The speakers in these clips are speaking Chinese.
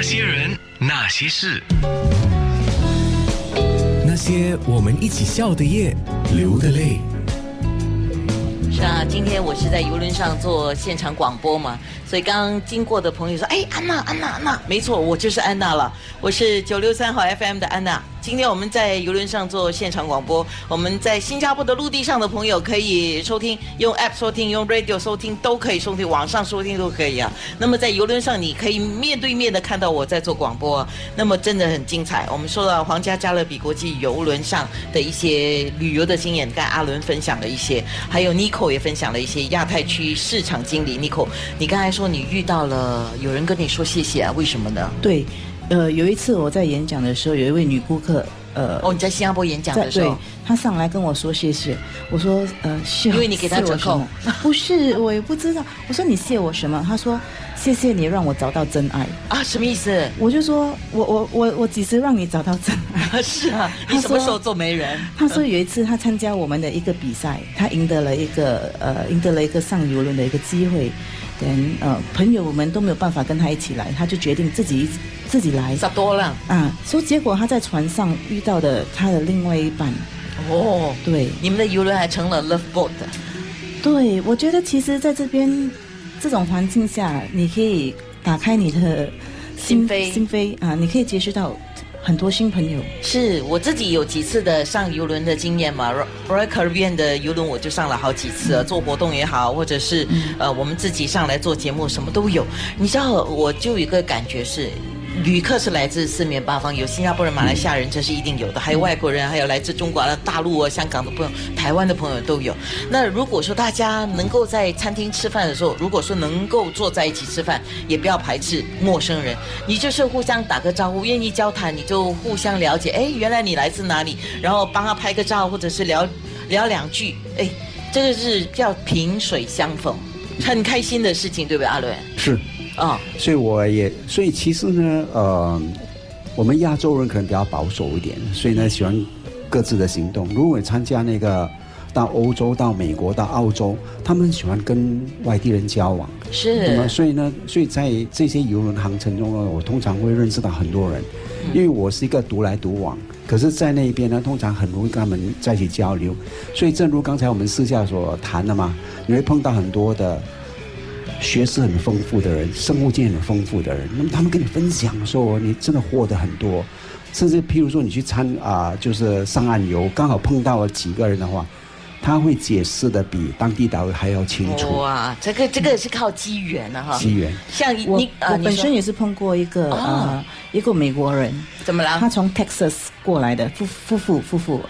那些人，那些事，那些我们一起笑的夜，流的泪。是啊，今天我是在游轮上做现场广播嘛，所以刚刚经过的朋友说：“哎，安娜，安娜，安娜，没错，我就是安娜了，我是九六三号 FM 的安娜。”今天我们在游轮上做现场广播，我们在新加坡的陆地上的朋友可以收听，用 App 收听，用 Radio 收听都可以收听，网上收听都可以啊。那么在游轮上，你可以面对面的看到我在做广播，那么真的很精彩。我们说到皇家加勒比国际游轮上的一些旅游的经验，跟阿伦分享了一些，还有 Nico 也分享了一些亚太区市场经理。Nico，你刚才说你遇到了有人跟你说谢谢啊？为什么呢？对。呃，有一次我在演讲的时候，有一位女顾客，呃，哦，你在新加坡演讲的时候，她上来跟我说谢谢，我说呃谢，因为你给她折扣，不是，我也不知道，我说你谢我什么？她说谢谢你让我找到真爱啊，什么意思？我就说我我我我几时让你找到真爱？是啊，你什么时候做媒人？她说有一次她参加我们的一个比赛，她赢得了一个呃赢得了一个上游轮的一个机会。跟呃朋友们都没有办法跟他一起来，他就决定自己自己来。十多了啊！所以结果他在船上遇到的他的另外一半。哦，对，你们的游轮还成了 love boat。对，我觉得其实在这边这种环境下，你可以打开你的心扉，心扉啊，你可以接触到。很多新朋友是我自己有几次的上游轮的经验嘛，Royal Caribbean 的游轮我就上了好几次，做活动也好，或者是呃我们自己上来做节目，什么都有。你知道，我就有一个感觉是。旅客是来自四面八方，有新加坡人、马来西亚人，这是一定有的，还有外国人，还有来自中国的大陆啊、香港的朋友、台湾的朋友都有。那如果说大家能够在餐厅吃饭的时候，如果说能够坐在一起吃饭，也不要排斥陌生人，你就是互相打个招呼，愿意交谈，你就互相了解。哎，原来你来自哪里？然后帮他拍个照，或者是聊聊两句。哎，这个是叫萍水相逢，很开心的事情，对不对，阿伦？是。啊，所以我也，所以其实呢，呃，我们亚洲人可能比较保守一点，所以呢，喜欢各自的行动。如果参加那个到欧洲、到美国、到澳洲，他们喜欢跟外地人交往，是。那么，所以呢，所以在这些游轮航程中呢，我通常会认识到很多人，因为我是一个独来独往。可是，在那边呢，通常很容易跟他们在一起交流。所以，正如刚才我们私下所谈的嘛，你会碰到很多的。学识很丰富的人，生物经验很丰富的人，那么他们跟你分享说，你真的获得很多。甚至譬如说，你去参啊，就是上岸游，刚好碰到了几个人的话，他会解释的比当地导游还要清楚。哇，这个这个是靠机缘的哈。机缘。像你，我本身也是碰过一个啊，一个美国人，怎么了？他从 Texas 过来的夫夫妇夫妇。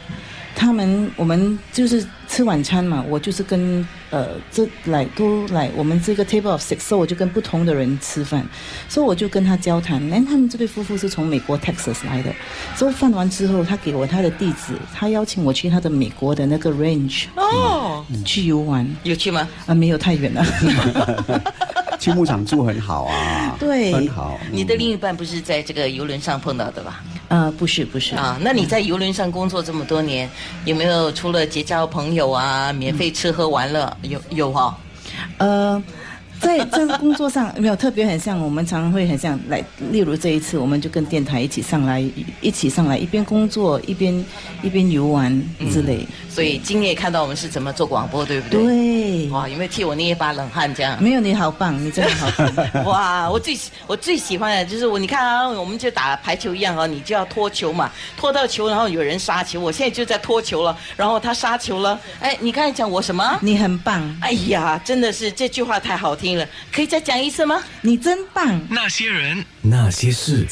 他们我们就是吃晚餐嘛，我就是跟呃这来都来我们这个 table of six，所以我就跟不同的人吃饭，所以我就跟他交谈。那，他们这对夫妇是从美国 Texas 来的，所以饭完之后，他给我他的地址，他邀请我去他的美国的那个 range 哦，去游玩，有去吗？啊，没有太远了。去牧场住很好啊，对，很好。你的另一半不是在这个游轮上碰到的吧？呃，不是，不是啊。那你在游轮上工作这么多年，有没有除了结交朋友啊，免费吃喝玩乐？有有哈？呃。在这个工作上没有特别很像，我们常常会很像来，例如这一次，我们就跟电台一起上来，一起上来，一边工作一边一边游玩之类。所以今天也看到我们是怎么做广播，对不对？对。哇，有没有替我捏一把冷汗？这样没有，你好棒，你真的好棒。哇，我最我最喜欢的就是我，你看啊，我们就打排球一样啊，你就要拖球嘛，拖到球，然后有人杀球。我现在就在拖球了，然后他杀球了。哎，你刚才讲我什么？你很棒。哎呀，真的是这句话太好听。可以再讲一次吗？你真棒！那些人，那些事。